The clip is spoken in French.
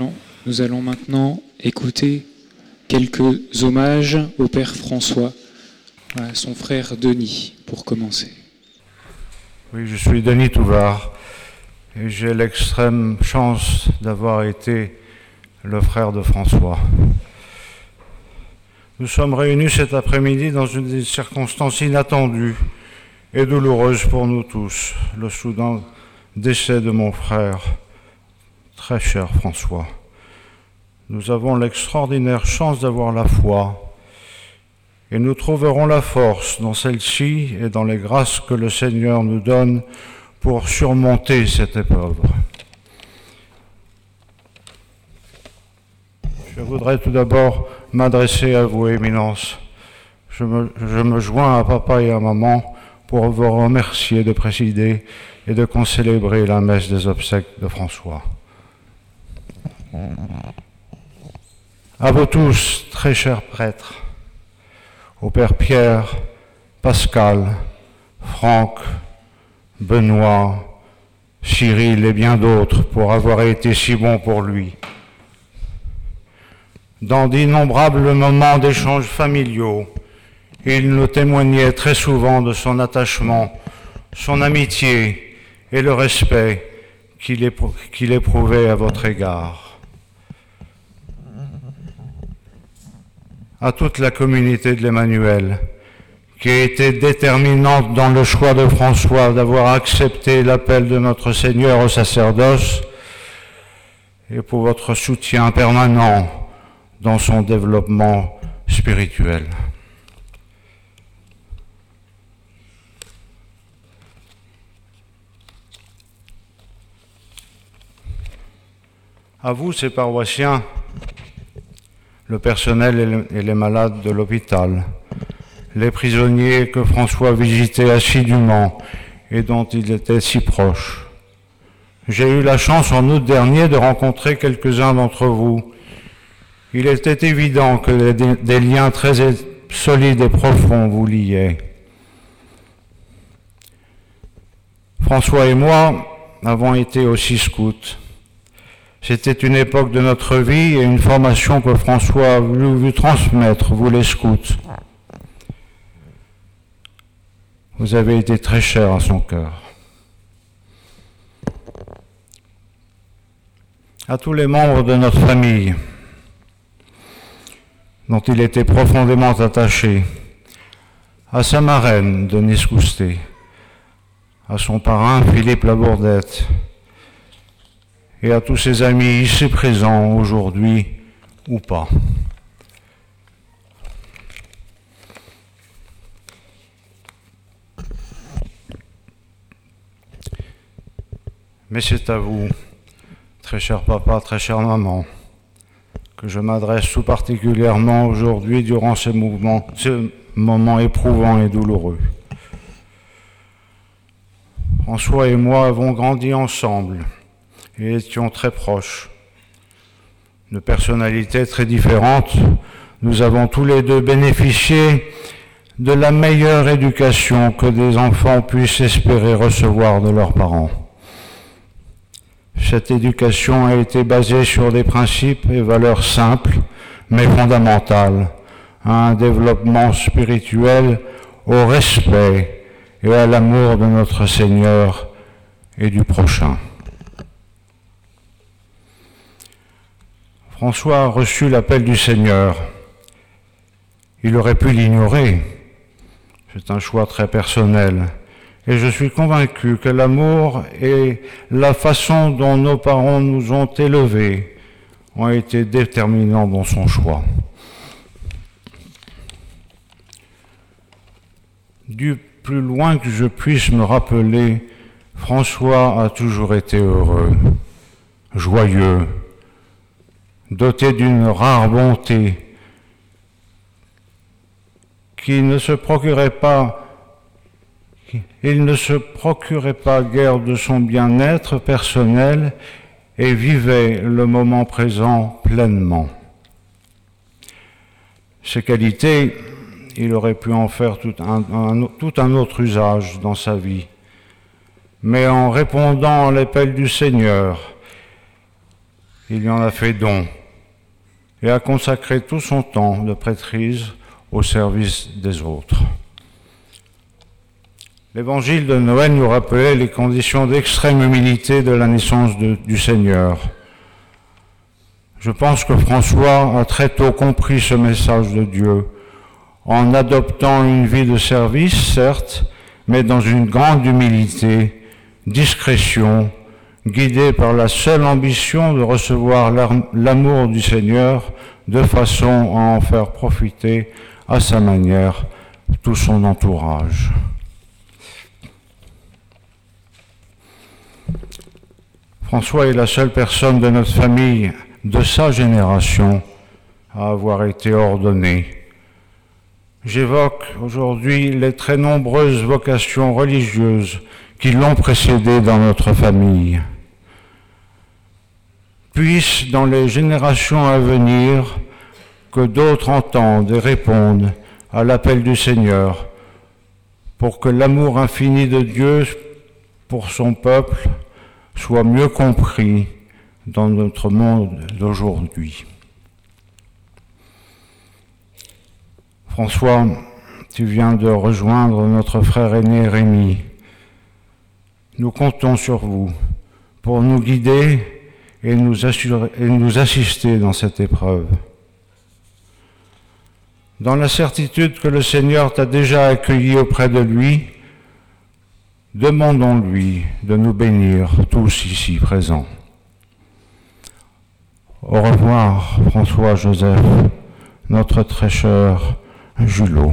Nous allons maintenant écouter quelques hommages au Père François, à son frère Denis, pour commencer. Oui, je suis Denis Touvard et j'ai l'extrême chance d'avoir été le frère de François. Nous sommes réunis cet après-midi dans une circonstance inattendue et douloureuse pour nous tous, le soudain décès de mon frère, très cher François. Nous avons l'extraordinaire chance d'avoir la foi et nous trouverons la force dans celle-ci et dans les grâces que le Seigneur nous donne pour surmonter cette épreuve. Je voudrais tout d'abord m'adresser à vous, Éminence. Je me, je me, joins à papa et à maman pour vous remercier de présider et de concélébrer la messe des obsèques de François. À vous tous, très chers prêtres, au Père Pierre, Pascal, Franck, Benoît, Cyril et bien d'autres pour avoir été si bons pour lui dans d'innombrables moments d'échanges familiaux, il nous témoignait très souvent de son attachement, son amitié et le respect qu'il éprouvait à votre égard. À toute la communauté de l'Emmanuel, qui a été déterminante dans le choix de François d'avoir accepté l'appel de notre Seigneur au sacerdoce, et pour votre soutien permanent dans son développement spirituel. À vous, ces paroissiens, le personnel et les malades de l'hôpital, les prisonniers que François visitait assidûment et dont il était si proche. J'ai eu la chance en août dernier de rencontrer quelques-uns d'entre vous il était évident que des liens très solides et profonds vous liaient. François et moi avons été aussi scouts. C'était une époque de notre vie et une formation que François a voulu vous transmettre, vous les scouts. Vous avez été très cher à son cœur. À tous les membres de notre famille, dont il était profondément attaché, à sa marraine, Denise Coustet, à son parrain, Philippe Labourdette, et à tous ses amis ici présents aujourd'hui ou pas. Mais c'est à vous, très cher papa, très chère maman, que je m'adresse tout particulièrement aujourd'hui durant ce, ce moment éprouvant et douloureux. François et moi avons grandi ensemble et étions très proches. De personnalités très différentes, nous avons tous les deux bénéficié de la meilleure éducation que des enfants puissent espérer recevoir de leurs parents. Cette éducation a été basée sur des principes et valeurs simples, mais fondamentales, à un développement spirituel, au respect et à l'amour de notre Seigneur et du prochain. François a reçu l'appel du Seigneur. Il aurait pu l'ignorer. C'est un choix très personnel. Et je suis convaincu que l'amour et la façon dont nos parents nous ont élevés ont été déterminants dans son choix. Du plus loin que je puisse me rappeler, François a toujours été heureux, joyeux, doté d'une rare bonté qui ne se procurait pas il ne se procurait pas guère de son bien-être personnel et vivait le moment présent pleinement. Ces qualités, il aurait pu en faire tout un, tout un autre usage dans sa vie. Mais en répondant à l'appel du Seigneur il y en a fait don et a consacré tout son temps de prêtrise au service des autres. L'évangile de Noël nous rappelait les conditions d'extrême humilité de la naissance du Seigneur. Je pense que François a très tôt compris ce message de Dieu en adoptant une vie de service, certes, mais dans une grande humilité, discrétion, guidé par la seule ambition de recevoir l'amour du Seigneur de façon à en faire profiter à sa manière tout son entourage. François est la seule personne de notre famille, de sa génération, à avoir été ordonné. J'évoque aujourd'hui les très nombreuses vocations religieuses qui l'ont précédé dans notre famille. Puisse dans les générations à venir que d'autres entendent et répondent à l'appel du Seigneur pour que l'amour infini de Dieu pour son peuple soit mieux compris dans notre monde d'aujourd'hui. François, tu viens de rejoindre notre frère aîné Rémi. Nous comptons sur vous pour nous guider et nous, assister dans cette épreuve. Dans la certitude que le Seigneur t'a déjà accueilli auprès de lui, demandons-lui de nous bénir tous ici présents. Au revoir, François Joseph, notre très cher Julot.